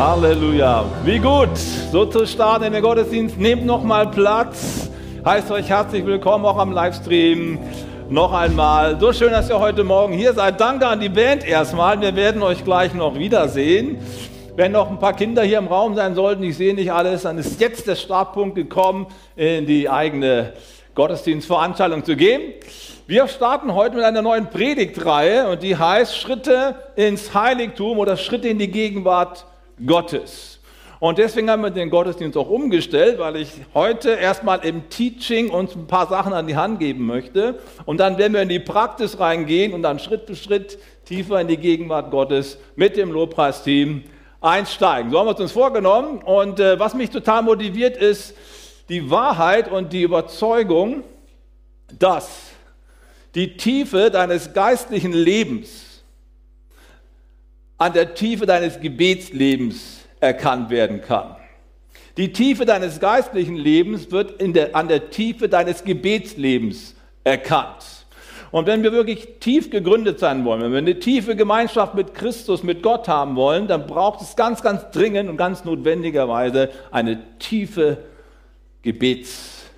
Halleluja. Wie gut, so zu starten in den Gottesdienst. Nehmt noch mal Platz. Heißt euch herzlich willkommen auch am Livestream. Noch einmal. So schön, dass ihr heute Morgen hier seid. Danke an die Band erstmal. Wir werden euch gleich noch wiedersehen. Wenn noch ein paar Kinder hier im Raum sein sollten, ich sehe nicht alles, dann ist jetzt der Startpunkt gekommen, in die eigene Gottesdienstveranstaltung zu gehen. Wir starten heute mit einer neuen Predigtreihe und die heißt Schritte ins Heiligtum oder Schritte in die Gegenwart Gottes. Und deswegen haben wir den Gottesdienst auch umgestellt, weil ich heute erstmal im Teaching uns ein paar Sachen an die Hand geben möchte. Und dann werden wir in die Praxis reingehen und dann Schritt für Schritt tiefer in die Gegenwart Gottes mit dem Lobpreisteam einsteigen. So haben wir es uns vorgenommen. Und äh, was mich total motiviert ist, die Wahrheit und die Überzeugung, dass die Tiefe deines geistlichen Lebens an der Tiefe deines Gebetslebens erkannt werden kann. Die Tiefe deines geistlichen Lebens wird der, an der Tiefe deines Gebetslebens erkannt. Und wenn wir wirklich tief gegründet sein wollen, wenn wir eine tiefe Gemeinschaft mit Christus, mit Gott haben wollen, dann braucht es ganz, ganz dringend und ganz notwendigerweise eine tiefe Gebetsart,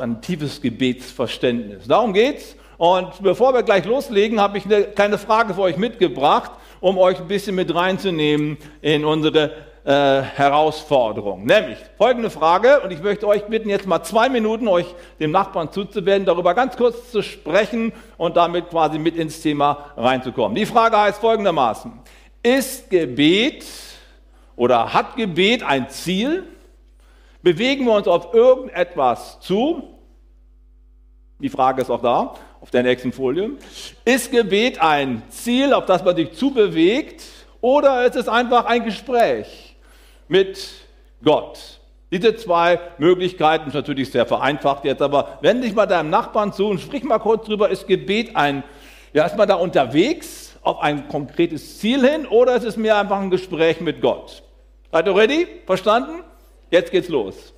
ein tiefes Gebetsverständnis. Darum geht's. Und bevor wir gleich loslegen, habe ich eine kleine Frage für euch mitgebracht, um euch ein bisschen mit reinzunehmen in unsere äh, Herausforderung. Nämlich folgende Frage, und ich möchte euch bitten, jetzt mal zwei Minuten euch dem Nachbarn zuzuwenden, darüber ganz kurz zu sprechen und damit quasi mit ins Thema reinzukommen. Die Frage heißt folgendermaßen, ist Gebet oder hat Gebet ein Ziel? Bewegen wir uns auf irgendetwas zu? Die Frage ist auch da auf der nächsten Folie. Ist Gebet ein Ziel, auf das man sich zubewegt, oder ist es einfach ein Gespräch mit Gott? Diese zwei Möglichkeiten sind natürlich sehr vereinfacht jetzt, aber wende dich mal deinem Nachbarn zu und sprich mal kurz drüber, ist Gebet ein, ja, ist man da unterwegs auf ein konkretes Ziel hin oder ist es mehr einfach ein Gespräch mit Gott? Seid ihr ready? Verstanden? Jetzt geht's los.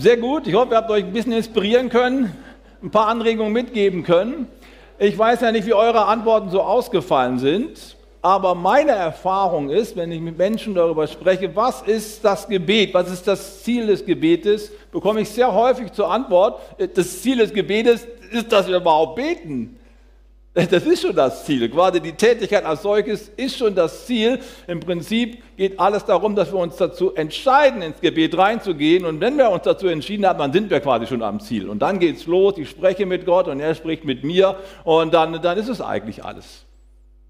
Sehr gut. Ich hoffe, ihr habt euch ein bisschen inspirieren können, ein paar Anregungen mitgeben können. Ich weiß ja nicht, wie eure Antworten so ausgefallen sind, aber meine Erfahrung ist, wenn ich mit Menschen darüber spreche, was ist das Gebet, was ist das Ziel des Gebetes, bekomme ich sehr häufig zur Antwort, das Ziel des Gebetes ist, dass wir überhaupt beten. Das ist schon das Ziel. Gerade die Tätigkeit als solches ist schon das Ziel. Im Prinzip geht alles darum, dass wir uns dazu entscheiden, ins Gebet reinzugehen. Und wenn wir uns dazu entschieden haben, dann sind wir quasi schon am Ziel. Und dann geht es los. Ich spreche mit Gott und er spricht mit mir. Und dann, dann ist es eigentlich alles.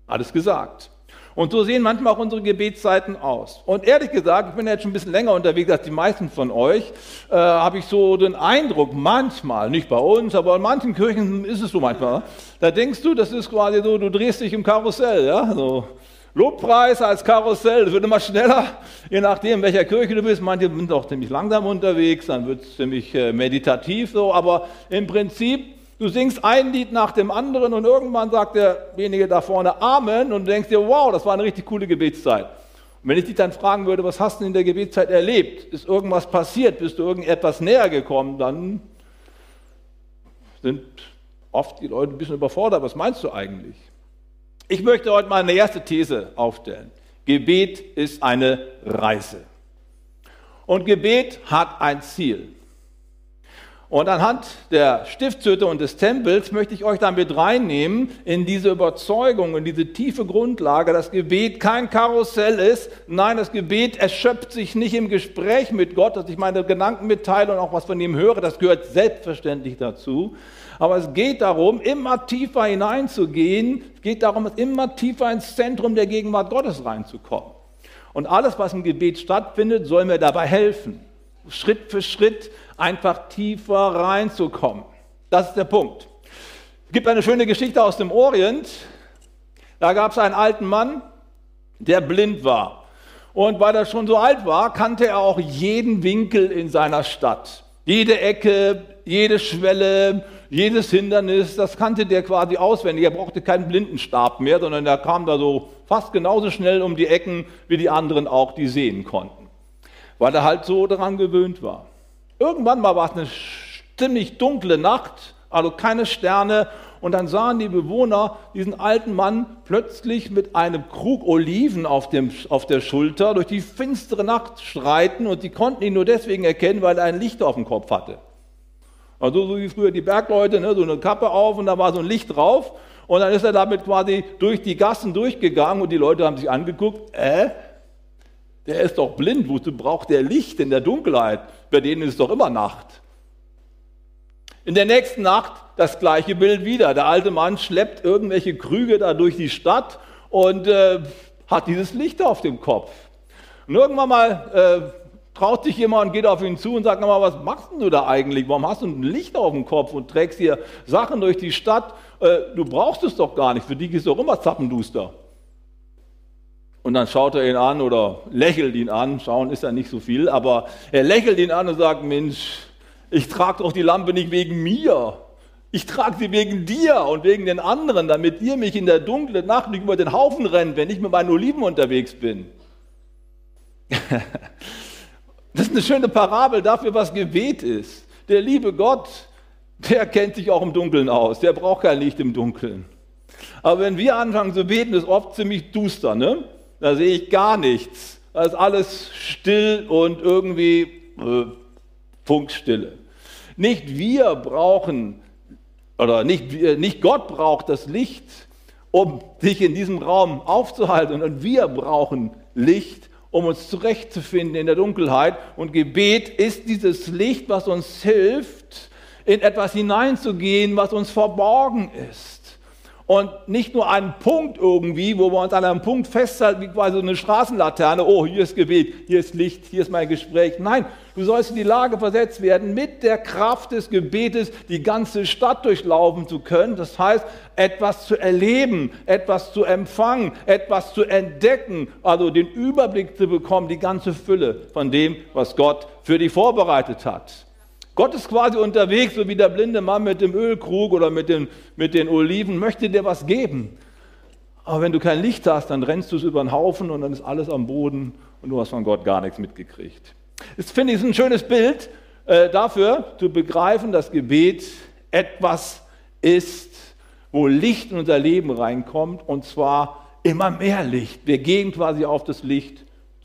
Alles gesagt. Und so sehen manchmal auch unsere Gebetszeiten aus. Und ehrlich gesagt, ich bin jetzt schon ein bisschen länger unterwegs als die meisten von euch, äh, habe ich so den Eindruck, manchmal, nicht bei uns, aber in manchen Kirchen ist es so manchmal, da denkst du, das ist quasi so, du drehst dich im Karussell, ja, so. Lobpreis als Karussell, das wird immer schneller, je nachdem, welcher Kirche du bist. Manche sind auch ziemlich langsam unterwegs, dann wird es ziemlich äh, meditativ so, aber im Prinzip Du singst ein Lied nach dem anderen und irgendwann sagt derjenige da vorne Amen und du denkst dir, wow, das war eine richtig coole Gebetszeit. Und wenn ich dich dann fragen würde, was hast du in der Gebetszeit erlebt? Ist irgendwas passiert? Bist du irgendetwas näher gekommen? Dann sind oft die Leute ein bisschen überfordert. Was meinst du eigentlich? Ich möchte heute mal eine erste These aufstellen. Gebet ist eine Reise. Und Gebet hat ein Ziel. Und anhand der Stiftshütte und des Tempels möchte ich euch damit reinnehmen in diese Überzeugung, in diese tiefe Grundlage, dass Gebet kein Karussell ist. Nein, das Gebet erschöpft sich nicht im Gespräch mit Gott, dass ich meine Gedanken mitteile und auch was von ihm höre. Das gehört selbstverständlich dazu. Aber es geht darum, immer tiefer hineinzugehen. Es geht darum, immer tiefer ins Zentrum der Gegenwart Gottes reinzukommen. Und alles, was im Gebet stattfindet, soll mir dabei helfen. Schritt für Schritt einfach tiefer reinzukommen. Das ist der Punkt. Es gibt eine schöne Geschichte aus dem Orient. Da gab es einen alten Mann, der blind war. Und weil er schon so alt war, kannte er auch jeden Winkel in seiner Stadt. Jede Ecke, jede Schwelle, jedes Hindernis, das kannte der quasi auswendig. Er brauchte keinen Blindenstab mehr, sondern er kam da so fast genauso schnell um die Ecken, wie die anderen auch, die sehen konnten. Weil er halt so daran gewöhnt war. Irgendwann mal war es eine ziemlich dunkle Nacht, also keine Sterne. Und dann sahen die Bewohner diesen alten Mann plötzlich mit einem Krug Oliven auf, dem, auf der Schulter durch die finstere Nacht schreiten und sie konnten ihn nur deswegen erkennen, weil er ein Licht auf dem Kopf hatte. Also so wie früher die Bergleute, ne, so eine Kappe auf und da war so ein Licht drauf. Und dann ist er damit quasi durch die Gassen durchgegangen und die Leute haben sich angeguckt, äh, der ist doch blind, wozu braucht der Licht in der Dunkelheit? Bei denen ist doch immer Nacht. In der nächsten Nacht das gleiche Bild wieder. Der alte Mann schleppt irgendwelche Krüge da durch die Stadt und äh, hat dieses Licht auf dem Kopf. Und irgendwann mal äh, traut sich jemand und geht auf ihn zu und sagt nochmal, was machst du da eigentlich? Warum hast du ein Licht auf dem Kopf und trägst hier Sachen durch die Stadt? Äh, du brauchst es doch gar nicht, für dich ist doch immer zappenduster. Und dann schaut er ihn an oder lächelt ihn an. Schauen ist ja nicht so viel, aber er lächelt ihn an und sagt: Mensch, ich trage doch die Lampe nicht wegen mir. Ich trage sie wegen dir und wegen den anderen, damit ihr mich in der dunklen Nacht nicht über den Haufen rennt, wenn ich mit meinen Oliven unterwegs bin. das ist eine schöne Parabel dafür, was Gebet ist. Der liebe Gott, der kennt sich auch im Dunkeln aus. Der braucht kein Licht im Dunkeln. Aber wenn wir anfangen zu beten, ist oft ziemlich duster, ne? Da sehe ich gar nichts. Da ist alles still und irgendwie äh, Funkstille. Nicht wir brauchen, oder nicht, nicht Gott braucht das Licht, um sich in diesem Raum aufzuhalten, sondern wir brauchen Licht, um uns zurechtzufinden in der Dunkelheit. Und Gebet ist dieses Licht, was uns hilft, in etwas hineinzugehen, was uns verborgen ist und nicht nur einen Punkt irgendwie, wo wir uns an einem Punkt festhalten, wie quasi eine Straßenlaterne, oh, hier ist Gebet, hier ist Licht, hier ist mein Gespräch. Nein, du sollst in die Lage versetzt werden, mit der Kraft des Gebetes die ganze Stadt durchlaufen zu können. Das heißt, etwas zu erleben, etwas zu empfangen, etwas zu entdecken, also den Überblick zu bekommen, die ganze Fülle von dem, was Gott für dich vorbereitet hat. Gott ist quasi unterwegs, so wie der blinde Mann mit dem Ölkrug oder mit den, mit den Oliven, möchte dir was geben. Aber wenn du kein Licht hast, dann rennst du es über den Haufen und dann ist alles am Boden und du hast von Gott gar nichts mitgekriegt. Das finde ich ein schönes Bild äh, dafür, zu begreifen, dass Gebet etwas ist, wo Licht in unser Leben reinkommt und zwar immer mehr Licht. Wir gehen quasi auf das Licht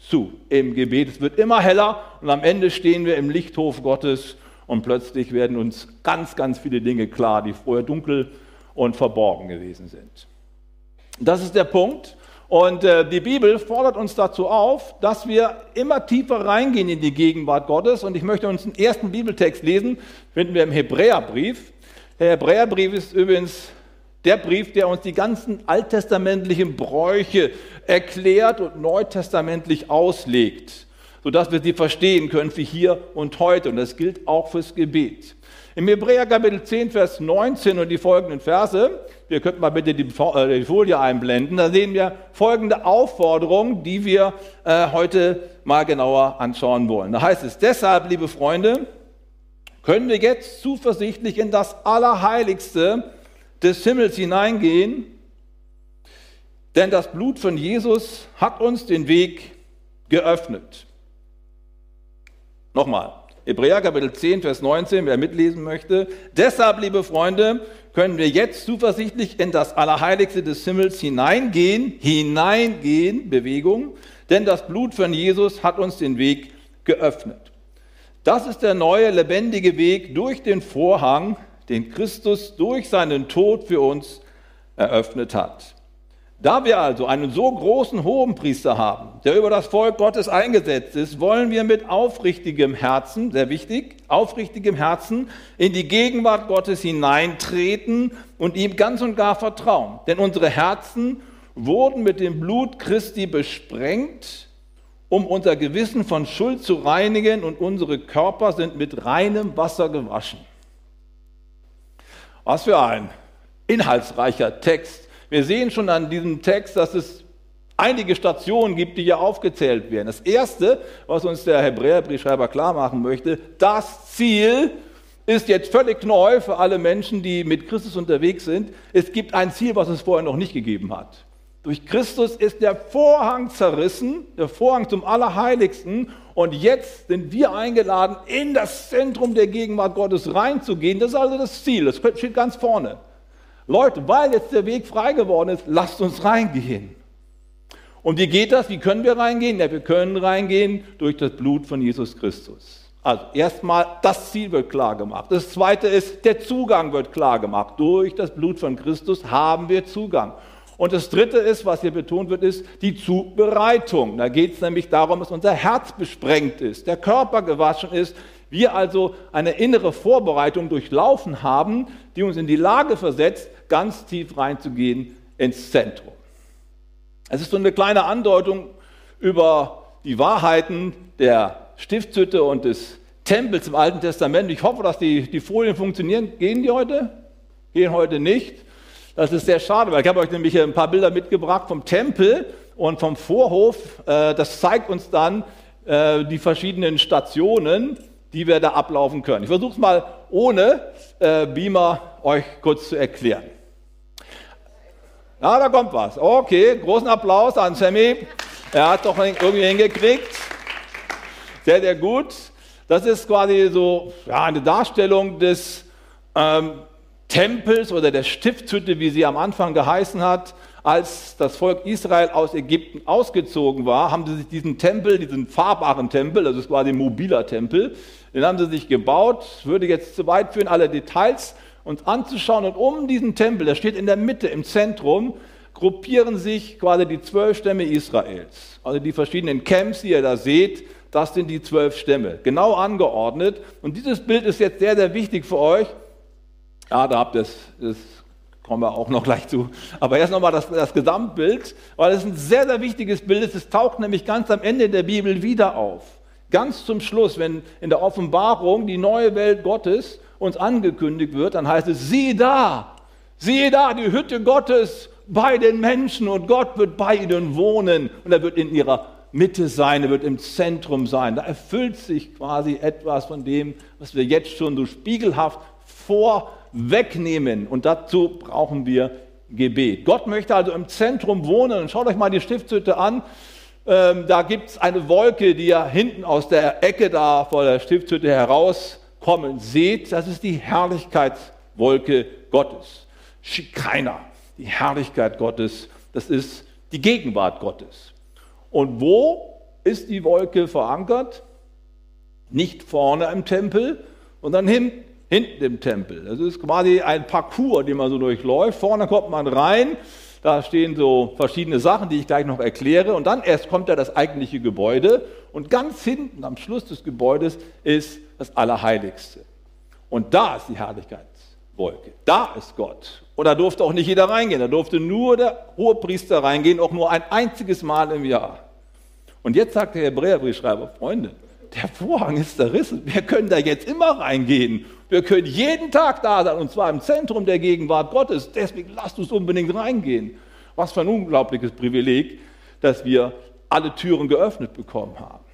zu im Gebet. Es wird immer heller und am Ende stehen wir im Lichthof Gottes und plötzlich werden uns ganz, ganz viele Dinge klar, die vorher dunkel und verborgen gewesen sind. Das ist der Punkt. Und äh, die Bibel fordert uns dazu auf, dass wir immer tiefer reingehen in die Gegenwart Gottes. Und ich möchte uns einen ersten Bibeltext lesen, finden wir im Hebräerbrief. Der Hebräerbrief ist übrigens der Brief, der uns die ganzen alttestamentlichen Bräuche erklärt und neutestamentlich auslegt sodass wir sie verstehen können für hier und heute. Und das gilt auch fürs Gebet. Im Hebräer Kapitel 10, Vers 19 und die folgenden Verse, wir könnten mal bitte die, äh, die Folie einblenden, da sehen wir folgende Aufforderung, die wir äh, heute mal genauer anschauen wollen. Da heißt es, deshalb, liebe Freunde, können wir jetzt zuversichtlich in das Allerheiligste des Himmels hineingehen, denn das Blut von Jesus hat uns den Weg geöffnet. Nochmal, Hebräer Kapitel 10, Vers 19, wer mitlesen möchte. Deshalb, liebe Freunde, können wir jetzt zuversichtlich in das Allerheiligste des Himmels hineingehen, hineingehen, Bewegung, denn das Blut von Jesus hat uns den Weg geöffnet. Das ist der neue lebendige Weg durch den Vorhang, den Christus durch seinen Tod für uns eröffnet hat. Da wir also einen so großen Hohenpriester haben, der über das Volk Gottes eingesetzt ist, wollen wir mit aufrichtigem Herzen, sehr wichtig, aufrichtigem Herzen in die Gegenwart Gottes hineintreten und ihm ganz und gar vertrauen. Denn unsere Herzen wurden mit dem Blut Christi besprengt, um unser Gewissen von Schuld zu reinigen und unsere Körper sind mit reinem Wasser gewaschen. Was für ein inhaltsreicher Text. Wir sehen schon an diesem Text, dass es einige Stationen gibt, die hier aufgezählt werden. Das erste, was uns der Hebräerbriefschreiber klar machen möchte, das Ziel ist jetzt völlig neu für alle Menschen, die mit Christus unterwegs sind. Es gibt ein Ziel, was es vorher noch nicht gegeben hat. Durch Christus ist der Vorhang zerrissen, der Vorhang zum Allerheiligsten. Und jetzt sind wir eingeladen, in das Zentrum der Gegenwart Gottes reinzugehen. Das ist also das Ziel. Das steht ganz vorne. Leute, weil jetzt der Weg frei geworden ist, lasst uns reingehen. Und wie geht das? Wie können wir reingehen? Ja, wir können reingehen durch das Blut von Jesus Christus. Also erstmal, das Ziel wird klar gemacht. Das zweite ist, der Zugang wird klar gemacht. Durch das Blut von Christus haben wir Zugang. Und das Dritte ist, was hier betont wird, ist die Zubereitung. Da geht es nämlich darum, dass unser Herz besprengt ist, der Körper gewaschen ist, wir also eine innere Vorbereitung durchlaufen haben, die uns in die Lage versetzt, ganz tief reinzugehen ins Zentrum. Es ist so eine kleine Andeutung über die Wahrheiten der Stiftshütte und des Tempels im Alten Testament. Ich hoffe, dass die, die Folien funktionieren. Gehen die heute? Gehen heute nicht. Das ist sehr schade, weil ich habe euch nämlich ein paar Bilder mitgebracht vom Tempel und vom Vorhof. Äh, das zeigt uns dann äh, die verschiedenen Stationen, die wir da ablaufen können. Ich versuche es mal ohne äh, Beamer euch kurz zu erklären. Ja, da kommt was. Okay, großen Applaus an Sammy. Er hat doch irgendwie hingekriegt. Sehr, sehr gut. Das ist quasi so ja, eine Darstellung des ähm, Tempels oder der Stiftshütte, wie sie am Anfang geheißen hat, als das Volk Israel aus Ägypten ausgezogen war, haben sie sich diesen Tempel, diesen fahrbaren Tempel, das ist quasi ein mobiler Tempel, den haben sie sich gebaut. Würde jetzt zu weit führen, alle Details uns anzuschauen. Und um diesen Tempel, der steht in der Mitte, im Zentrum, gruppieren sich quasi die zwölf Stämme Israels. Also die verschiedenen Camps, die ihr da seht, das sind die zwölf Stämme, genau angeordnet. Und dieses Bild ist jetzt sehr, sehr wichtig für euch, ja, da habt ihr es, das kommen wir auch noch gleich zu. Aber erst nochmal das, das Gesamtbild, weil es ein sehr, sehr wichtiges Bild ist. Es taucht nämlich ganz am Ende der Bibel wieder auf. Ganz zum Schluss, wenn in der Offenbarung die neue Welt Gottes uns angekündigt wird, dann heißt es, siehe da, siehe da, die Hütte Gottes bei den Menschen und Gott wird bei ihnen wohnen und er wird in ihrer Mitte sein, er wird im Zentrum sein. Da erfüllt sich quasi etwas von dem, was wir jetzt schon so spiegelhaft vor wegnehmen. Und dazu brauchen wir Gebet. Gott möchte also im Zentrum wohnen. Und schaut euch mal die Stiftshütte an. Ähm, da gibt es eine Wolke, die ja hinten aus der Ecke da vor der Stiftshütte herauskommen seht. Das ist die Herrlichkeitswolke Gottes. Keiner. Die Herrlichkeit Gottes, das ist die Gegenwart Gottes. Und wo ist die Wolke verankert? Nicht vorne im Tempel, sondern hinten hinten im Tempel. Das ist quasi ein Parcours, den man so durchläuft. Vorne kommt man rein, da stehen so verschiedene Sachen, die ich gleich noch erkläre. Und dann erst kommt ja das eigentliche Gebäude. Und ganz hinten am Schluss des Gebäudes ist das Allerheiligste. Und da ist die Herrlichkeitswolke. Da ist Gott. Und da durfte auch nicht jeder reingehen. Da durfte nur der Hohepriester reingehen, auch nur ein einziges Mal im Jahr. Und jetzt sagt der Hebräerbriefschreiber, Freunde, der Vorhang ist zerrissen. Wir können da jetzt immer reingehen. Wir können jeden Tag da sein, und zwar im Zentrum der Gegenwart Gottes. Deswegen lasst uns unbedingt reingehen. Was für ein unglaubliches Privileg, dass wir alle Türen geöffnet bekommen haben.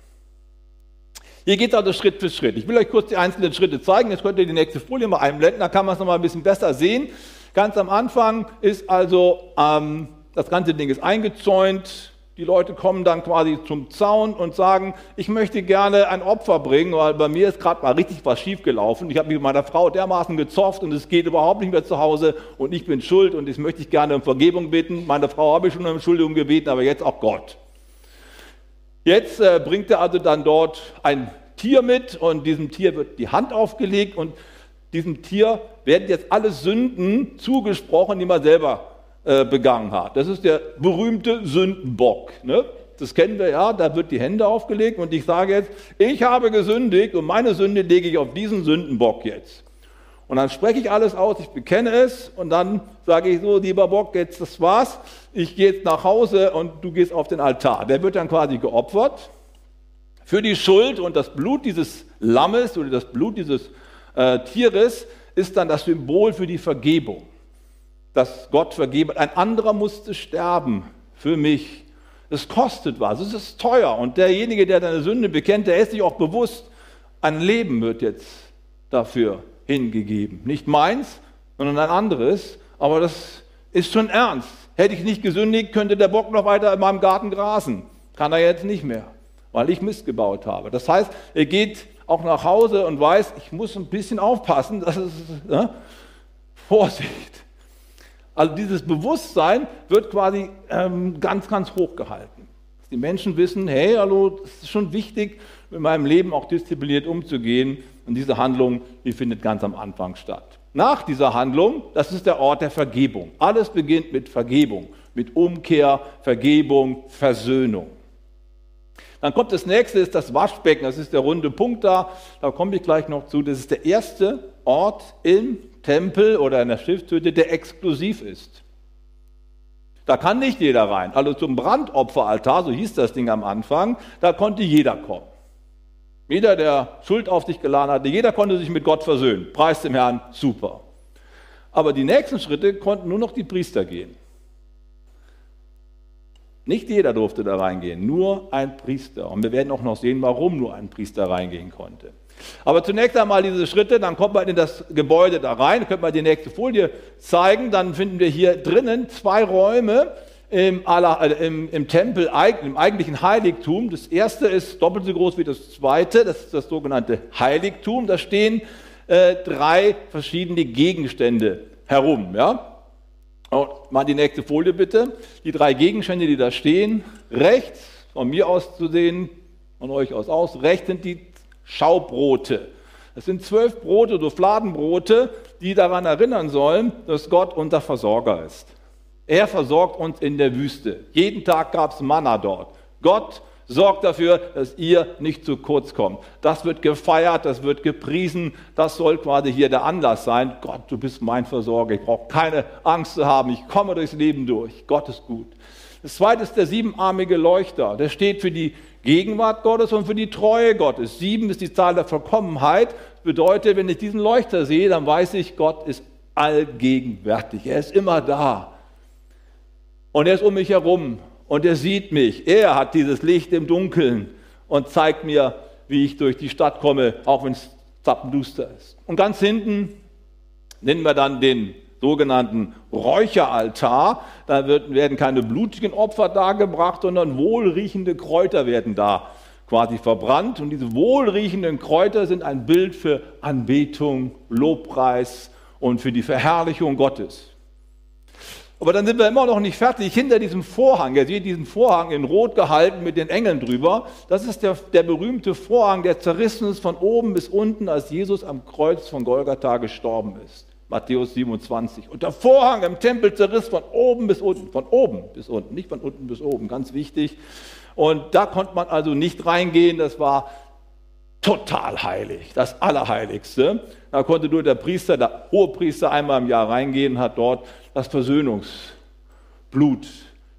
Hier geht es also Schritt für Schritt. Ich will euch kurz die einzelnen Schritte zeigen. Jetzt könnt ihr die nächste Folie mal einblenden, da kann man es nochmal ein bisschen besser sehen. Ganz am Anfang ist also, ähm, das ganze Ding ist eingezäunt, die Leute kommen dann quasi zum Zaun und sagen, ich möchte gerne ein Opfer bringen, weil bei mir ist gerade mal richtig was schiefgelaufen. Ich habe mich mit meiner Frau dermaßen gezofft und es geht überhaupt nicht mehr zu Hause und ich bin schuld und das möchte ich gerne um Vergebung bitten. Meine Frau habe ich schon um Entschuldigung gebeten, aber jetzt auch Gott. Jetzt äh, bringt er also dann dort ein Tier mit und diesem Tier wird die Hand aufgelegt und diesem Tier werden jetzt alle Sünden zugesprochen, die man selber äh, begangen hat. Das ist der berühmte Sündenbock. Ne? Das kennen wir ja, da wird die Hände aufgelegt und ich sage jetzt, ich habe gesündigt und meine Sünde lege ich auf diesen Sündenbock jetzt. Und dann spreche ich alles aus, ich bekenne es und dann sage ich so, lieber Bock, jetzt das war's. Ich gehe jetzt nach Hause und du gehst auf den Altar. Der wird dann quasi geopfert für die Schuld und das Blut dieses Lammes oder das Blut dieses äh, Tieres ist dann das Symbol für die Vergebung. Dass Gott vergeben. Ein anderer musste sterben für mich. Es kostet was, es ist teuer. Und derjenige, der deine Sünde bekennt, der ist sich auch bewusst, ein Leben wird jetzt dafür hingegeben. Nicht meins, sondern ein anderes. Aber das ist schon ernst. Hätte ich nicht gesündigt, könnte der Bock noch weiter in meinem Garten grasen. Kann er jetzt nicht mehr, weil ich Mist gebaut habe. Das heißt, er geht auch nach Hause und weiß, ich muss ein bisschen aufpassen. Das ist ne? Vorsicht. Also dieses Bewusstsein wird quasi ähm, ganz, ganz hoch gehalten. Die Menschen wissen, hey, hallo, es ist schon wichtig, mit meinem Leben auch diszipliniert umzugehen. Und diese Handlung, die findet ganz am Anfang statt. Nach dieser Handlung, das ist der Ort der Vergebung. Alles beginnt mit Vergebung, mit Umkehr, Vergebung, Versöhnung. Dann kommt das nächste, ist das Waschbecken. Das ist der runde Punkt da. Da komme ich gleich noch zu. Das ist der erste Ort im Tempel oder in der Stiftshütte, der exklusiv ist. Da kann nicht jeder rein. Also zum Brandopferaltar, so hieß das Ding am Anfang, da konnte jeder kommen. Jeder, der Schuld auf sich geladen hatte, jeder konnte sich mit Gott versöhnen. Preis dem Herrn, super. Aber die nächsten Schritte konnten nur noch die Priester gehen. Nicht jeder durfte da reingehen, nur ein Priester. Und wir werden auch noch sehen, warum nur ein Priester reingehen konnte. Aber zunächst einmal diese Schritte, dann kommt man in das Gebäude da rein, können wir die nächste Folie zeigen, dann finden wir hier drinnen zwei Räume, im, äh, im, im, Tempel, im eigentlichen Heiligtum. Das erste ist doppelt so groß wie das zweite, das ist das sogenannte Heiligtum. Da stehen äh, drei verschiedene Gegenstände herum. Ja? Und mal die nächste Folie bitte. Die drei Gegenstände, die da stehen, rechts, von mir aus zu sehen, von euch aus aus, rechts sind die Schaubrote. Das sind zwölf Brote, so Fladenbrote, die daran erinnern sollen, dass Gott unser Versorger ist. Er versorgt uns in der Wüste. Jeden Tag gab es Manna dort. Gott sorgt dafür, dass ihr nicht zu kurz kommt. Das wird gefeiert, das wird gepriesen. Das soll quasi hier der Anlass sein. Gott, du bist mein Versorger. Ich brauche keine Angst zu haben. Ich komme durchs Leben durch. Gott ist gut. Das zweite ist der siebenarmige Leuchter. Der steht für die Gegenwart Gottes und für die Treue Gottes. Sieben ist die Zahl der Vollkommenheit. Das bedeutet, wenn ich diesen Leuchter sehe, dann weiß ich, Gott ist allgegenwärtig. Er ist immer da. Und er ist um mich herum und er sieht mich. Er hat dieses Licht im Dunkeln und zeigt mir, wie ich durch die Stadt komme, auch wenn es zappenduster ist. Und ganz hinten nennen wir dann den sogenannten Räucheraltar. Da werden keine blutigen Opfer dargebracht, sondern wohlriechende Kräuter werden da quasi verbrannt. Und diese wohlriechenden Kräuter sind ein Bild für Anbetung, Lobpreis und für die Verherrlichung Gottes. Aber dann sind wir immer noch nicht fertig. Hinter diesem Vorhang, ihr seht diesen Vorhang in Rot gehalten mit den Engeln drüber. Das ist der, der berühmte Vorhang, der zerrissen ist von oben bis unten, als Jesus am Kreuz von Golgatha gestorben ist. Matthäus 27. Und der Vorhang im Tempel zerriss von oben bis unten, von oben bis unten, nicht von unten bis oben, ganz wichtig. Und da konnte man also nicht reingehen, das war total heilig, das Allerheiligste. Da konnte nur der Priester, der Hohepriester einmal im Jahr reingehen, hat dort das Versöhnungsblut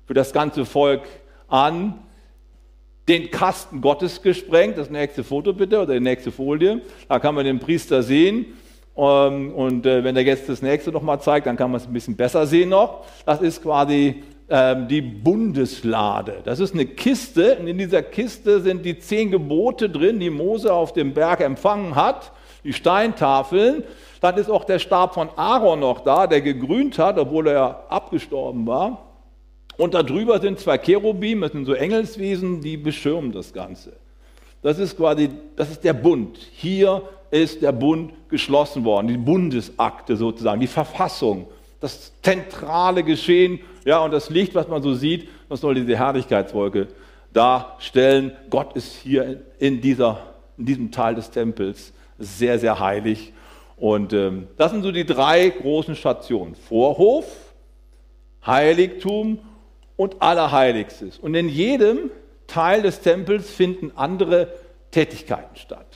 für das ganze Volk an den Kasten Gottes gesprengt. Das nächste Foto bitte oder die nächste Folie. Da kann man den Priester sehen. Ähm, und äh, wenn er jetzt das nächste nochmal zeigt, dann kann man es ein bisschen besser sehen noch. Das ist quasi ähm, die Bundeslade. Das ist eine Kiste und in dieser Kiste sind die zehn Gebote drin, die Mose auf dem Berg empfangen hat, die Steintafeln. Dann ist auch der Stab von Aaron noch da, der gegrünt hat, obwohl er abgestorben war. Und darüber sind zwei Cherubim, das sind so Engelswesen, die beschirmen das Ganze. Das ist quasi, das ist der Bund. Hier ist der Bund geschlossen worden, die Bundesakte sozusagen, die Verfassung, das zentrale Geschehen. Ja, und das Licht, was man so sieht, das soll diese Herrlichkeitswolke darstellen. Gott ist hier in dieser in diesem Teil des Tempels sehr, sehr heilig. Und ähm, das sind so die drei großen Stationen. Vorhof, Heiligtum und Allerheiligstes. Und in jedem Teil des Tempels finden andere Tätigkeiten statt.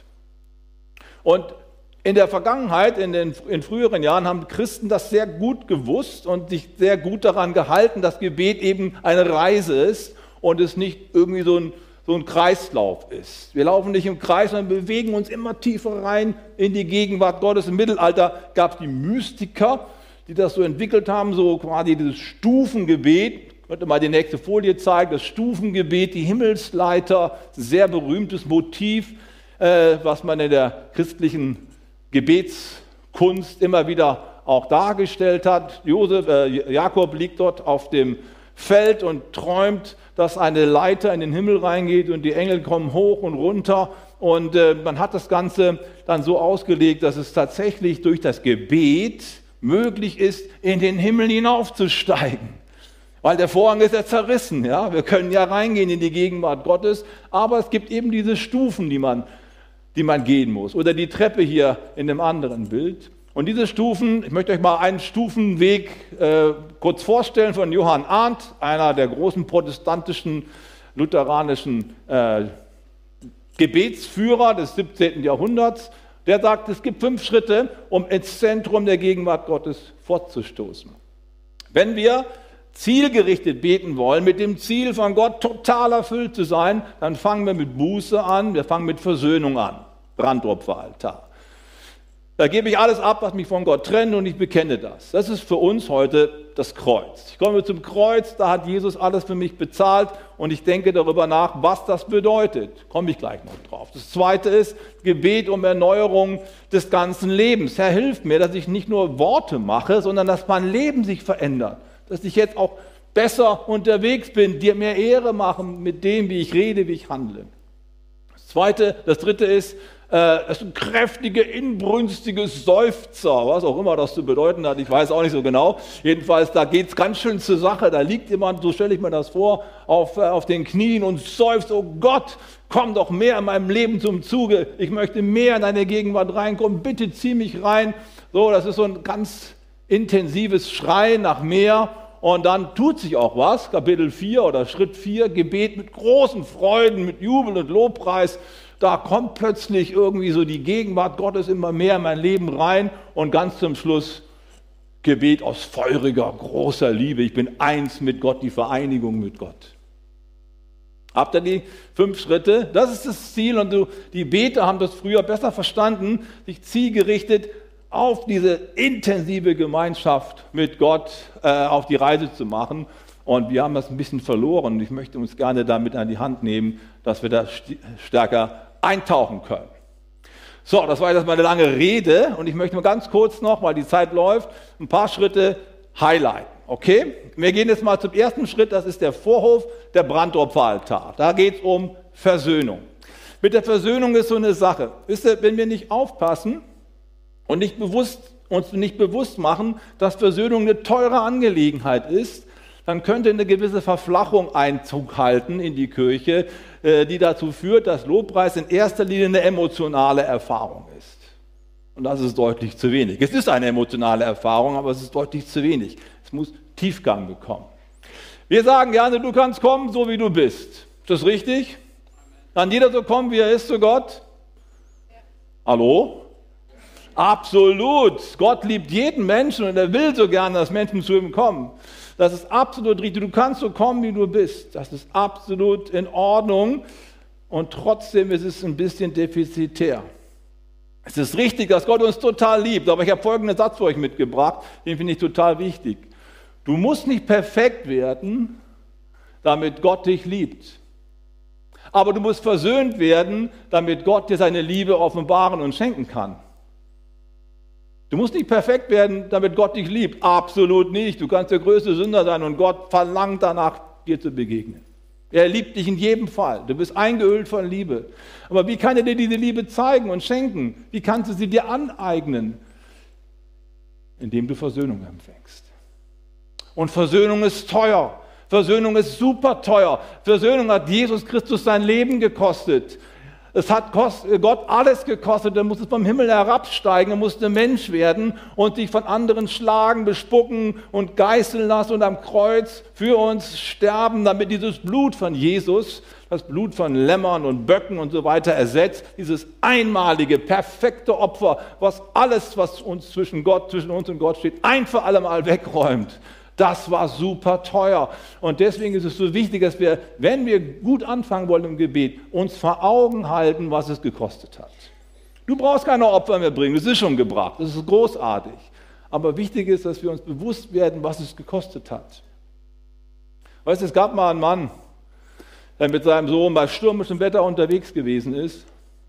Und in der Vergangenheit, in den in früheren Jahren, haben Christen das sehr gut gewusst und sich sehr gut daran gehalten, dass Gebet eben eine Reise ist und es nicht irgendwie so ein, so ein Kreislauf ist. Wir laufen nicht im Kreis, sondern bewegen uns immer tiefer rein in die Gegenwart Gottes. Im Mittelalter gab es die Mystiker, die das so entwickelt haben, so quasi dieses Stufengebet. Ich könnte mal die nächste Folie zeigen, das Stufengebet, die Himmelsleiter, sehr berühmtes Motiv, äh, was man in der christlichen Gebetskunst immer wieder auch dargestellt hat. Josef, äh, Jakob liegt dort auf dem Feld und träumt, dass eine Leiter in den Himmel reingeht und die Engel kommen hoch und runter. Und äh, man hat das Ganze dann so ausgelegt, dass es tatsächlich durch das Gebet möglich ist, in den Himmel hinaufzusteigen. Weil der Vorhang ist ja zerrissen. Ja? Wir können ja reingehen in die Gegenwart Gottes, aber es gibt eben diese Stufen, die man die man gehen muss. Oder die Treppe hier in dem anderen Bild. Und diese Stufen, ich möchte euch mal einen Stufenweg äh, kurz vorstellen von Johann Arndt, einer der großen protestantischen, lutheranischen äh, Gebetsführer des 17. Jahrhunderts. Der sagt, es gibt fünf Schritte, um ins Zentrum der Gegenwart Gottes fortzustoßen. Wenn wir zielgerichtet beten wollen, mit dem Ziel von Gott total erfüllt zu sein, dann fangen wir mit Buße an, wir fangen mit Versöhnung an. Brandopferaltar. Da gebe ich alles ab, was mich von Gott trennt und ich bekenne das. Das ist für uns heute das Kreuz. Ich komme zum Kreuz, da hat Jesus alles für mich bezahlt und ich denke darüber nach, was das bedeutet. Komme ich gleich noch drauf. Das zweite ist Gebet um Erneuerung des ganzen Lebens. Herr, hilf mir, dass ich nicht nur Worte mache, sondern dass mein Leben sich verändert. Dass ich jetzt auch besser unterwegs bin, dir mehr Ehre machen mit dem, wie ich rede, wie ich handle. Das zweite, das dritte ist äh, das sind kräftige, inbrünstige Seufzer, was auch immer das zu bedeuten hat, ich weiß auch nicht so genau. Jedenfalls, da geht es ganz schön zur Sache. Da liegt jemand, so stelle ich mir das vor, auf, äh, auf den Knien und seufzt, oh Gott, komm doch mehr in meinem Leben zum Zuge. Ich möchte mehr in deine Gegenwart reinkommen. Bitte zieh mich rein. So, das ist so ein ganz intensives Schreien nach mehr. Und dann tut sich auch was. Kapitel 4 oder Schritt 4, Gebet mit großen Freuden, mit Jubel und Lobpreis da kommt plötzlich irgendwie so die Gegenwart Gottes immer mehr in mein Leben rein und ganz zum Schluss Gebet aus feuriger, großer Liebe. Ich bin eins mit Gott, die Vereinigung mit Gott. Habt ihr die fünf Schritte? Das ist das Ziel und du, die Beter haben das früher besser verstanden, sich zielgerichtet auf diese intensive Gemeinschaft mit Gott äh, auf die Reise zu machen. Und wir haben das ein bisschen verloren. Ich möchte uns gerne damit an die Hand nehmen, dass wir da stärker eintauchen können. So, das war jetzt mal eine lange Rede und ich möchte nur ganz kurz noch, weil die Zeit läuft, ein paar Schritte highlighten. Okay? Wir gehen jetzt mal zum ersten Schritt, das ist der Vorhof, der Brandopferaltar. Da geht es um Versöhnung. Mit der Versöhnung ist so eine Sache. Wisst ihr, wenn wir nicht aufpassen und nicht bewusst, uns nicht bewusst machen, dass Versöhnung eine teure Angelegenheit ist, dann könnte eine gewisse Verflachung Einzug halten in die Kirche, äh, die dazu führt, dass Lobpreis in erster Linie eine emotionale Erfahrung ist. Und das ist deutlich zu wenig. Es ist eine emotionale Erfahrung, aber es ist deutlich zu wenig. Es muss Tiefgang bekommen. Wir sagen gerne, du kannst kommen, so wie du bist. Ist das richtig? Kann jeder so kommen, wie er ist zu Gott? Hallo? Absolut. Gott liebt jeden Menschen und er will so gerne, dass Menschen zu ihm kommen. Das ist absolut richtig. Du kannst so kommen, wie du bist. Das ist absolut in Ordnung. Und trotzdem ist es ein bisschen defizitär. Es ist richtig, dass Gott uns total liebt, aber ich habe folgenden Satz für euch mitgebracht, den finde ich total wichtig. Du musst nicht perfekt werden, damit Gott dich liebt. Aber du musst versöhnt werden, damit Gott dir seine Liebe offenbaren und schenken kann. Du musst nicht perfekt werden, damit Gott dich liebt. Absolut nicht. Du kannst der größte Sünder sein und Gott verlangt danach, dir zu begegnen. Er liebt dich in jedem Fall. Du bist eingeölt von Liebe. Aber wie kann er dir diese Liebe zeigen und schenken? Wie kannst du sie dir aneignen? Indem du Versöhnung empfängst. Und Versöhnung ist teuer. Versöhnung ist super teuer. Versöhnung hat Jesus Christus sein Leben gekostet. Es hat Gott alles gekostet, er musste vom Himmel herabsteigen, er musste Mensch werden und sich von anderen schlagen, bespucken und geißeln lassen und am Kreuz für uns sterben, damit dieses Blut von Jesus, das Blut von Lämmern und Böcken und so weiter ersetzt, dieses einmalige, perfekte Opfer, was alles, was uns zwischen Gott, zwischen uns und Gott steht, ein für alle Mal wegräumt. Das war super teuer. Und deswegen ist es so wichtig, dass wir, wenn wir gut anfangen wollen im Gebet, uns vor Augen halten, was es gekostet hat. Du brauchst keine Opfer mehr bringen, das ist schon gebracht, das ist großartig. Aber wichtig ist, dass wir uns bewusst werden, was es gekostet hat. Weißt du, es gab mal einen Mann, der mit seinem Sohn bei stürmischem Wetter unterwegs gewesen ist.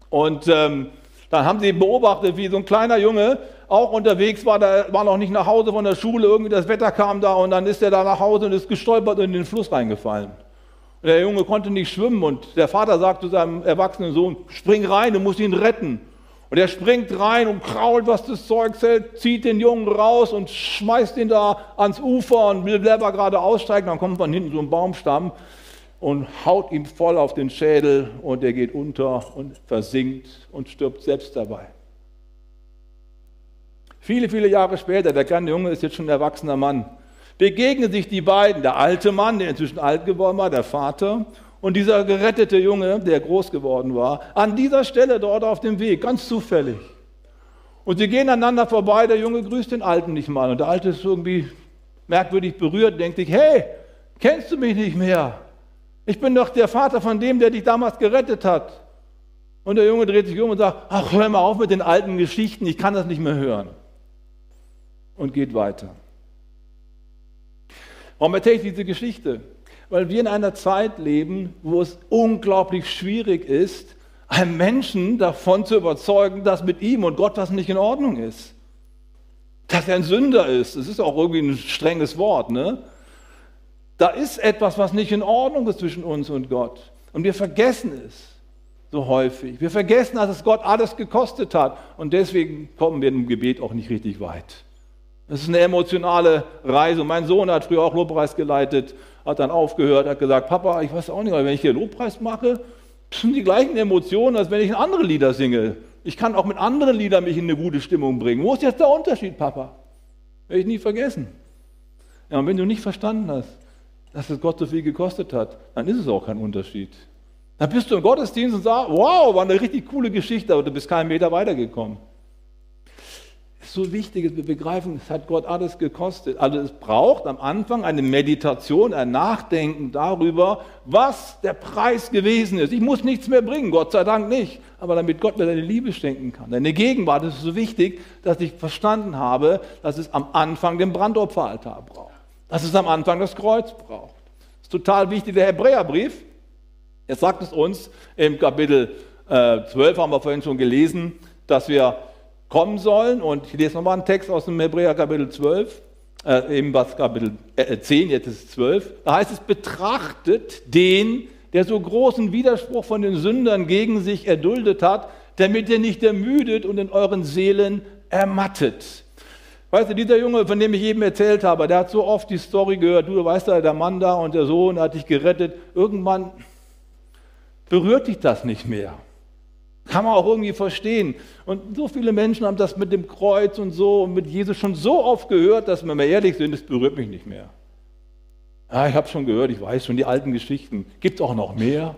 Und ähm, dann haben sie beobachtet, wie so ein kleiner Junge auch unterwegs war, der war noch nicht nach Hause von der Schule, irgendwie das Wetter kam da und dann ist er da nach Hause und ist gestolpert und in den Fluss reingefallen. Und der Junge konnte nicht schwimmen und der Vater sagt zu seinem erwachsenen Sohn, spring rein, du musst ihn retten. Und er springt rein und krault, was das Zeug hält, zieht den Jungen raus und schmeißt ihn da ans Ufer und will selber gerade aussteigen. Dann kommt von hinten so ein Baumstamm und haut ihm voll auf den Schädel und er geht unter und versinkt und stirbt selbst dabei. Viele, viele Jahre später, der kleine Junge ist jetzt schon ein erwachsener Mann, begegnen sich die beiden, der alte Mann, der inzwischen alt geworden war, der Vater, und dieser gerettete Junge, der groß geworden war, an dieser Stelle dort auf dem Weg, ganz zufällig. Und sie gehen aneinander vorbei, der Junge grüßt den Alten nicht mal. Und der Alte ist irgendwie merkwürdig berührt, denkt sich, hey, kennst du mich nicht mehr? Ich bin doch der Vater von dem, der dich damals gerettet hat. Und der Junge dreht sich um und sagt, ach, hör mal auf mit den alten Geschichten, ich kann das nicht mehr hören und geht weiter. Warum erzähle ich diese Geschichte? Weil wir in einer Zeit leben, wo es unglaublich schwierig ist, einen Menschen davon zu überzeugen, dass mit ihm und Gott was nicht in Ordnung ist. Dass er ein Sünder ist. Das ist auch irgendwie ein strenges Wort. Ne? Da ist etwas, was nicht in Ordnung ist zwischen uns und Gott. Und wir vergessen es so häufig. Wir vergessen, dass es Gott alles gekostet hat. Und deswegen kommen wir im Gebet auch nicht richtig weit. Das ist eine emotionale Reise. Mein Sohn hat früher auch Lobpreis geleitet, hat dann aufgehört, hat gesagt, Papa, ich weiß auch nicht, wenn ich hier Lobpreis mache, sind die gleichen Emotionen, als wenn ich andere Lieder singe. Ich kann auch mit anderen Liedern mich in eine gute Stimmung bringen. Wo ist jetzt der Unterschied, Papa? Werde ich nie vergessen. Ja, und wenn du nicht verstanden hast, dass es Gott so viel gekostet hat, dann ist es auch kein Unterschied. Dann bist du im Gottesdienst und sagst, wow, war eine richtig coole Geschichte, aber du bist keinen Meter weitergekommen so wichtig ist, wir begreifen, es hat Gott alles gekostet. Also es braucht am Anfang eine Meditation, ein Nachdenken darüber, was der Preis gewesen ist. Ich muss nichts mehr bringen, Gott sei Dank nicht. Aber damit Gott mir seine Liebe schenken kann, deine Gegenwart, ist so wichtig, dass ich verstanden habe, dass es am Anfang den Brandopferaltar braucht. Dass es am Anfang das Kreuz braucht. Das ist total wichtig. Der Hebräerbrief, er sagt es uns im Kapitel äh, 12, haben wir vorhin schon gelesen, dass wir kommen sollen. Und ich lese nochmal einen Text aus dem Hebräer Kapitel 12, äh, eben was Kapitel äh, 10, jetzt ist es 12. Da heißt es, betrachtet den, der so großen Widerspruch von den Sündern gegen sich erduldet hat, damit ihr nicht ermüdet und in euren Seelen ermattet. Weißt du, dieser Junge, von dem ich eben erzählt habe, der hat so oft die Story gehört, du weißt ja, der Mann da und der Sohn hat dich gerettet. Irgendwann berührt dich das nicht mehr. Kann man auch irgendwie verstehen. Und so viele Menschen haben das mit dem Kreuz und so und mit Jesus schon so oft gehört, dass wir mal ehrlich sind, es berührt mich nicht mehr. Ja, ich habe schon gehört, ich weiß schon die alten Geschichten. Gibt es auch noch mehr?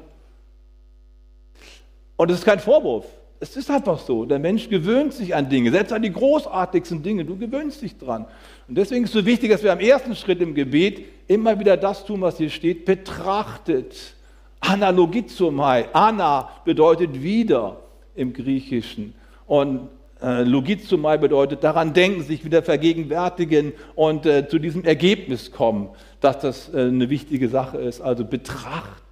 Und es ist kein Vorwurf. Es ist einfach so. Der Mensch gewöhnt sich an Dinge, selbst an die großartigsten Dinge. Du gewöhnst dich dran. Und deswegen ist es so wichtig, dass wir am ersten Schritt im Gebet immer wieder das tun, was hier steht, betrachtet Analogizomai. Ana bedeutet wieder im Griechischen. Und äh, Logizomai bedeutet daran denken, sich wieder vergegenwärtigen und äh, zu diesem Ergebnis kommen, dass das äh, eine wichtige Sache ist. Also betrachten.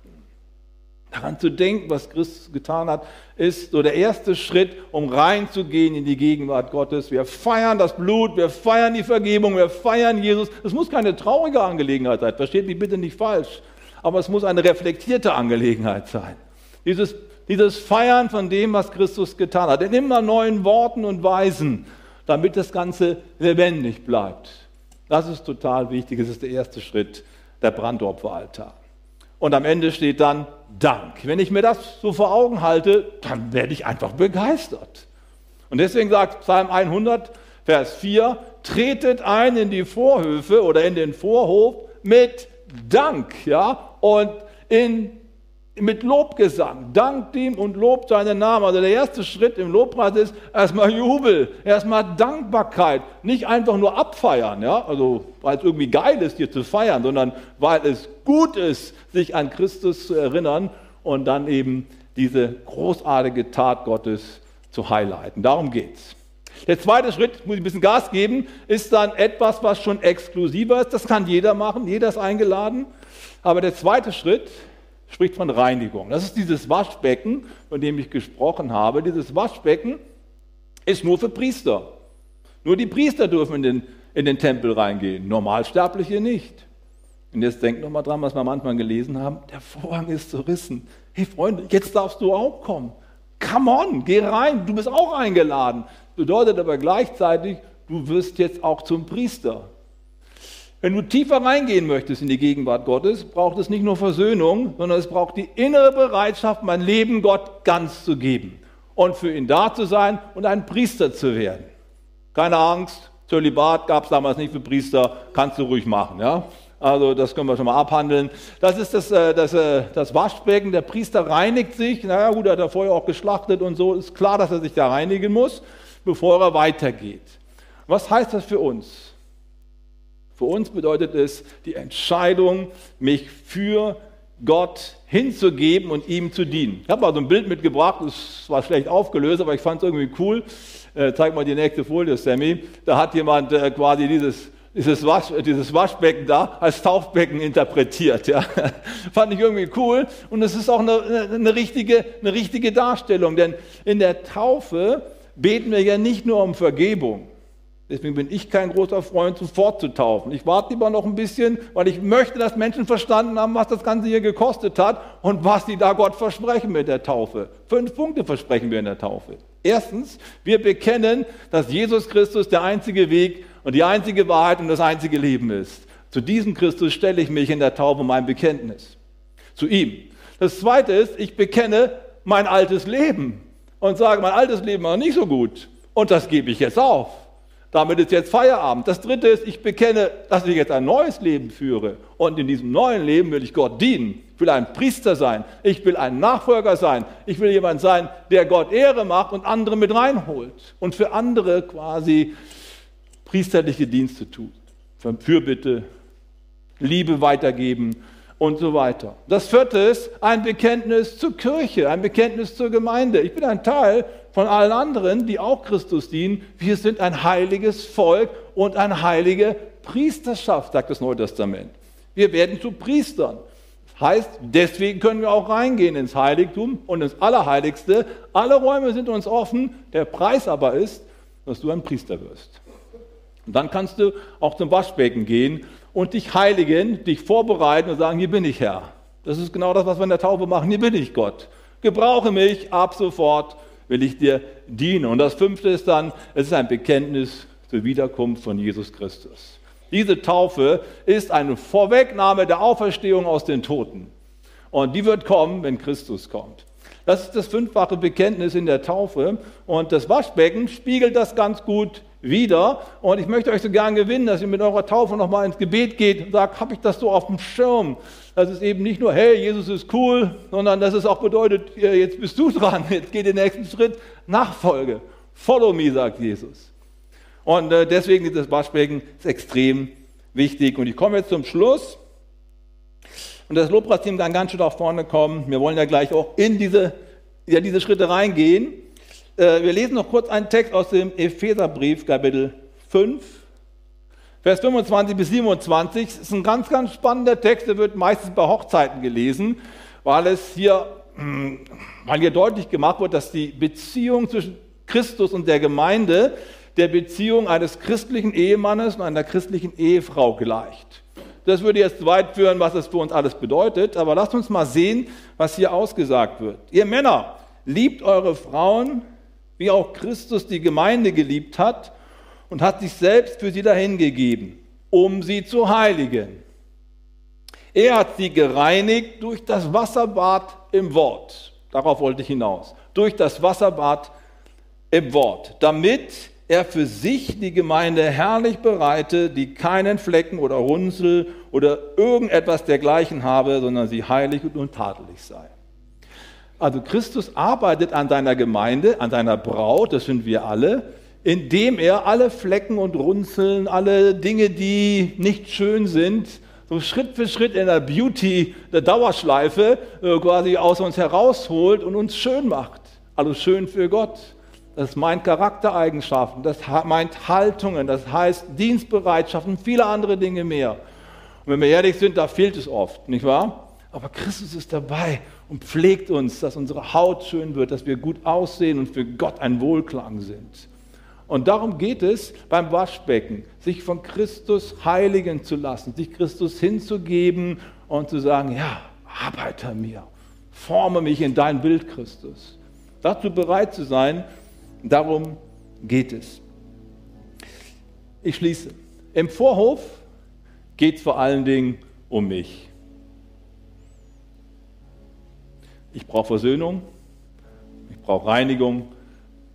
Daran zu denken, was Christus getan hat, ist so der erste Schritt, um reinzugehen in die Gegenwart Gottes. Wir feiern das Blut, wir feiern die Vergebung, wir feiern Jesus. Es muss keine traurige Angelegenheit sein, versteht mich bitte nicht falsch aber es muss eine reflektierte Angelegenheit sein. Dieses, dieses Feiern von dem, was Christus getan hat, in immer neuen Worten und Weisen, damit das Ganze lebendig bleibt. Das ist total wichtig. Das ist der erste Schritt, der Brandopferaltar. Und am Ende steht dann Dank. Wenn ich mir das so vor Augen halte, dann werde ich einfach begeistert. Und deswegen sagt Psalm 100, Vers 4, tretet ein in die Vorhöfe oder in den Vorhof mit Dank, ja, und in mit Lobgesang. Dankt ihm und lobt seinen Namen. Also der erste Schritt im Lobpreis ist erstmal Jubel, erstmal Dankbarkeit. Nicht einfach nur abfeiern, ja, also weil es irgendwie geil ist, hier zu feiern, sondern weil es gut ist, sich an Christus zu erinnern und dann eben diese großartige Tat Gottes zu highlighten. Darum geht's. Der zweite Schritt, muss ich ein bisschen Gas geben, ist dann etwas, was schon exklusiver ist. Das kann jeder machen, jeder ist eingeladen. Aber der zweite Schritt spricht von Reinigung. Das ist dieses Waschbecken, von dem ich gesprochen habe. Dieses Waschbecken ist nur für Priester. Nur die Priester dürfen in den, in den Tempel reingehen, Normalsterbliche nicht. Und jetzt denkt nochmal dran, was wir manchmal gelesen haben. Der Vorhang ist zerrissen. Hey Freunde, jetzt darfst du auch kommen. Come on, geh rein, du bist auch eingeladen. Bedeutet aber gleichzeitig, du wirst jetzt auch zum Priester. Wenn du tiefer reingehen möchtest in die Gegenwart Gottes, braucht es nicht nur Versöhnung, sondern es braucht die innere Bereitschaft, mein Leben Gott ganz zu geben und für ihn da zu sein und ein Priester zu werden. Keine Angst, Zölibat gab es damals nicht für Priester, kannst du ruhig machen. Ja? Also das können wir schon mal abhandeln. Das ist das, äh, das, äh, das Waschbecken. Der Priester reinigt sich. Na ja, gut, er hat er vorher auch geschlachtet und so. Ist klar, dass er sich da reinigen muss, bevor er weitergeht. Was heißt das für uns? Für uns bedeutet es die Entscheidung, mich für Gott hinzugeben und ihm zu dienen. Ich habe mal so ein Bild mitgebracht, das war schlecht aufgelöst, aber ich fand es irgendwie cool. Äh, zeig mal die nächste Folie, Sammy. Da hat jemand äh, quasi dieses, dieses, Wasch, dieses Waschbecken da als Taufbecken interpretiert. Ja. fand ich irgendwie cool und es ist auch eine, eine, richtige, eine richtige Darstellung, denn in der Taufe beten wir ja nicht nur um Vergebung, Deswegen bin ich kein großer Freund, sofort zu taufen. Ich warte lieber noch ein bisschen, weil ich möchte, dass Menschen verstanden haben, was das Ganze hier gekostet hat und was sie da Gott versprechen mit der Taufe. Fünf Punkte versprechen wir in der Taufe. Erstens, wir bekennen, dass Jesus Christus der einzige Weg und die einzige Wahrheit und das einzige Leben ist. Zu diesem Christus stelle ich mich in der Taufe mein Bekenntnis. Zu ihm. Das zweite ist, ich bekenne mein altes Leben und sage, mein altes Leben war nicht so gut und das gebe ich jetzt auf. Damit ist jetzt Feierabend. Das dritte ist, ich bekenne, dass ich jetzt ein neues Leben führe. Und in diesem neuen Leben will ich Gott dienen. Ich will ein Priester sein. Ich will ein Nachfolger sein. Ich will jemand sein, der Gott Ehre macht und andere mit reinholt. Und für andere quasi priesterliche Dienste tut. Fürbitte, Liebe weitergeben und so weiter. Das vierte ist ein Bekenntnis zur Kirche, ein Bekenntnis zur Gemeinde. Ich bin ein Teil von allen anderen, die auch Christus dienen. Wir sind ein heiliges Volk und eine heilige Priesterschaft, sagt das Neue Testament. Wir werden zu Priestern. Heißt, deswegen können wir auch reingehen ins Heiligtum und ins Allerheiligste. Alle Räume sind uns offen. Der Preis aber ist, dass du ein Priester wirst. Und dann kannst du auch zum Waschbecken gehen und dich heiligen, dich vorbereiten und sagen, hier bin ich Herr. Das ist genau das, was wir in der Taufe machen. Hier bin ich Gott. Gebrauche mich, ab sofort will ich dir dienen. Und das fünfte ist dann, es ist ein Bekenntnis zur Wiederkunft von Jesus Christus. Diese Taufe ist eine Vorwegnahme der Auferstehung aus den Toten. Und die wird kommen, wenn Christus kommt. Das ist das fünffache Bekenntnis in der Taufe. Und das Waschbecken spiegelt das ganz gut wieder. Und ich möchte euch so gern gewinnen, dass ihr mit eurer Taufe nochmal ins Gebet geht und sagt, habe ich das so auf dem Schirm? Dass es eben nicht nur, hey, Jesus ist cool, sondern dass es auch bedeutet, jetzt bist du dran, jetzt geht den nächsten Schritt, Nachfolge. Follow me, sagt Jesus. Und äh, deswegen ist das Waschbecken extrem wichtig. Und ich komme jetzt zum Schluss und das Lobpreisteam kann ganz schön nach vorne kommen. Wir wollen ja gleich auch in diese, ja, diese Schritte reingehen. Äh, wir lesen noch kurz einen Text aus dem Epheserbrief, Kapitel 5, Vers 25 bis 27. Das ist ein ganz, ganz spannender Text, der wird meistens bei Hochzeiten gelesen, weil es hier, hm, weil hier deutlich gemacht wird, dass die Beziehung zwischen Christus und der Gemeinde der Beziehung eines christlichen Ehemannes und einer christlichen Ehefrau gleicht. Das würde jetzt weit führen, was das für uns alles bedeutet, aber lasst uns mal sehen, was hier ausgesagt wird. Ihr Männer, liebt eure Frauen, wie auch Christus die Gemeinde geliebt hat und hat sich selbst für sie dahingegeben, um sie zu heiligen. Er hat sie gereinigt durch das Wasserbad im Wort. Darauf wollte ich hinaus. Durch das Wasserbad im Wort. Damit er für sich die Gemeinde herrlich bereite, die keinen Flecken oder Runzel oder irgendetwas dergleichen habe, sondern sie heilig und untadelig sei. Also Christus arbeitet an seiner Gemeinde, an seiner Braut, das sind wir alle, indem er alle Flecken und Runzeln, alle Dinge, die nicht schön sind, so Schritt für Schritt in der Beauty, der Dauerschleife äh, quasi aus uns herausholt und uns schön macht. Also schön für Gott. Das meint Charaktereigenschaften, das meint Haltungen, das heißt Dienstbereitschaften, viele andere Dinge mehr. Und wenn wir ehrlich sind, da fehlt es oft, nicht wahr? Aber Christus ist dabei und pflegt uns, dass unsere Haut schön wird, dass wir gut aussehen und für Gott ein Wohlklang sind. Und darum geht es beim Waschbecken, sich von Christus heiligen zu lassen, sich Christus hinzugeben und zu sagen, ja, arbeite mir, forme mich in dein Bild, Christus. Dazu bereit zu sein, darum geht es. Ich schließe. Im Vorhof geht es vor allen Dingen um mich. Ich brauche Versöhnung, ich brauche Reinigung,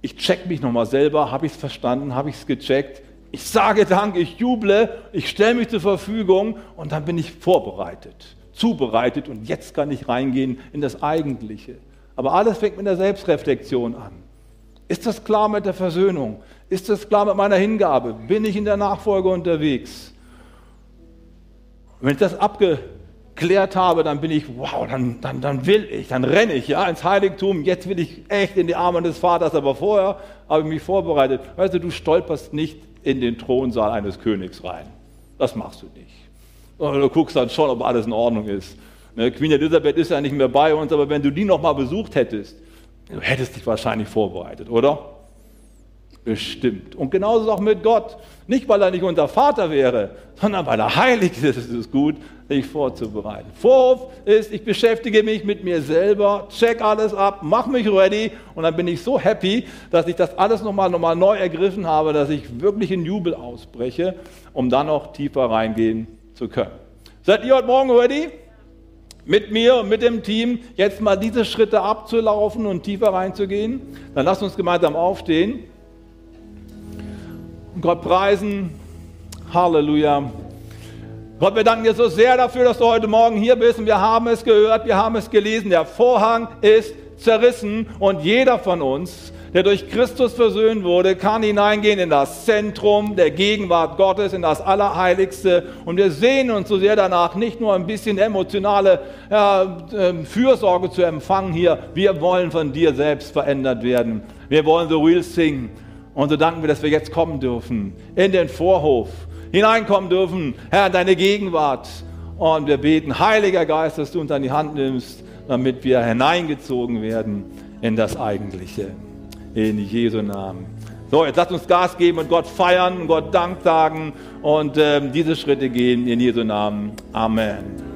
ich check mich nochmal selber, habe ich es verstanden, habe ich es gecheckt. Ich sage Dank, ich juble, ich stelle mich zur Verfügung und dann bin ich vorbereitet, zubereitet und jetzt kann ich reingehen in das Eigentliche. Aber alles fängt mit der Selbstreflexion an. Ist das klar mit der Versöhnung? Ist das klar mit meiner Hingabe? Bin ich in der Nachfolge unterwegs? Wenn ich das abge geklärt habe, dann bin ich, wow, dann, dann, dann will ich, dann renne ich ja, ins Heiligtum. Jetzt will ich echt in die Arme des Vaters, aber vorher habe ich mich vorbereitet. Weißt du, du stolperst nicht in den Thronsaal eines Königs rein. Das machst du nicht. Du guckst dann schon, ob alles in Ordnung ist. Ne, Queen Elisabeth ist ja nicht mehr bei uns, aber wenn du die nochmal besucht hättest, du hättest dich wahrscheinlich vorbereitet, oder? Bestimmt. Und genauso es auch mit Gott. Nicht, weil er nicht unser Vater wäre, sondern weil er heilig ist. Es ist gut, sich vorzubereiten. Vorhof ist, ich beschäftige mich mit mir selber, check alles ab, mach mich ready und dann bin ich so happy, dass ich das alles nochmal noch mal neu ergriffen habe, dass ich wirklich in Jubel ausbreche, um dann noch tiefer reingehen zu können. Seid ihr heute Morgen ready? mit mir und mit dem Team jetzt mal diese Schritte abzulaufen und tiefer reinzugehen, dann lasst uns gemeinsam aufstehen Gott preisen. Halleluja. Gott, wir danken dir so sehr dafür, dass du heute Morgen hier bist und wir haben es gehört, wir haben es gelesen. Der Vorhang ist zerrissen und jeder von uns, der durch Christus versöhnt wurde, kann hineingehen in das Zentrum der Gegenwart Gottes, in das Allerheiligste. Und wir sehen uns so sehr danach, nicht nur ein bisschen emotionale ja, ähm, Fürsorge zu empfangen hier. Wir wollen von dir selbst verändert werden. Wir wollen the real thing. Und so danken wir, dass wir jetzt kommen dürfen in den Vorhof, hineinkommen dürfen, Herr, in deine Gegenwart. Und wir beten, Heiliger Geist, dass du uns an die Hand nimmst, damit wir hineingezogen werden in das Eigentliche. In Jesu Namen. So, jetzt lasst uns Gas geben und Gott feiern und Gott Dank sagen und äh, diese Schritte gehen in Jesu Namen. Amen.